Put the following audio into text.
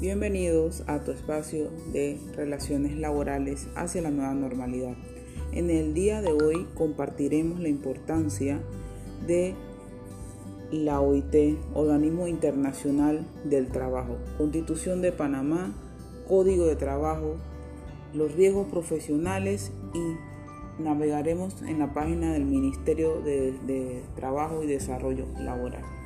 Bienvenidos a tu espacio de relaciones laborales hacia la nueva normalidad. En el día de hoy compartiremos la importancia de la OIT, Organismo Internacional del Trabajo, Constitución de Panamá, Código de Trabajo, los riesgos profesionales y navegaremos en la página del Ministerio de, de Trabajo y Desarrollo Laboral.